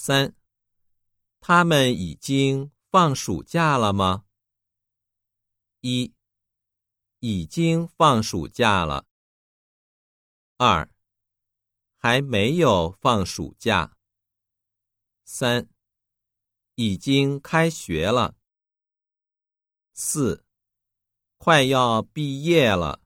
三。他们已经放暑假了吗？一。已经放暑假了。二。还没有放暑假。三。已经开学了。四。快要毕业了。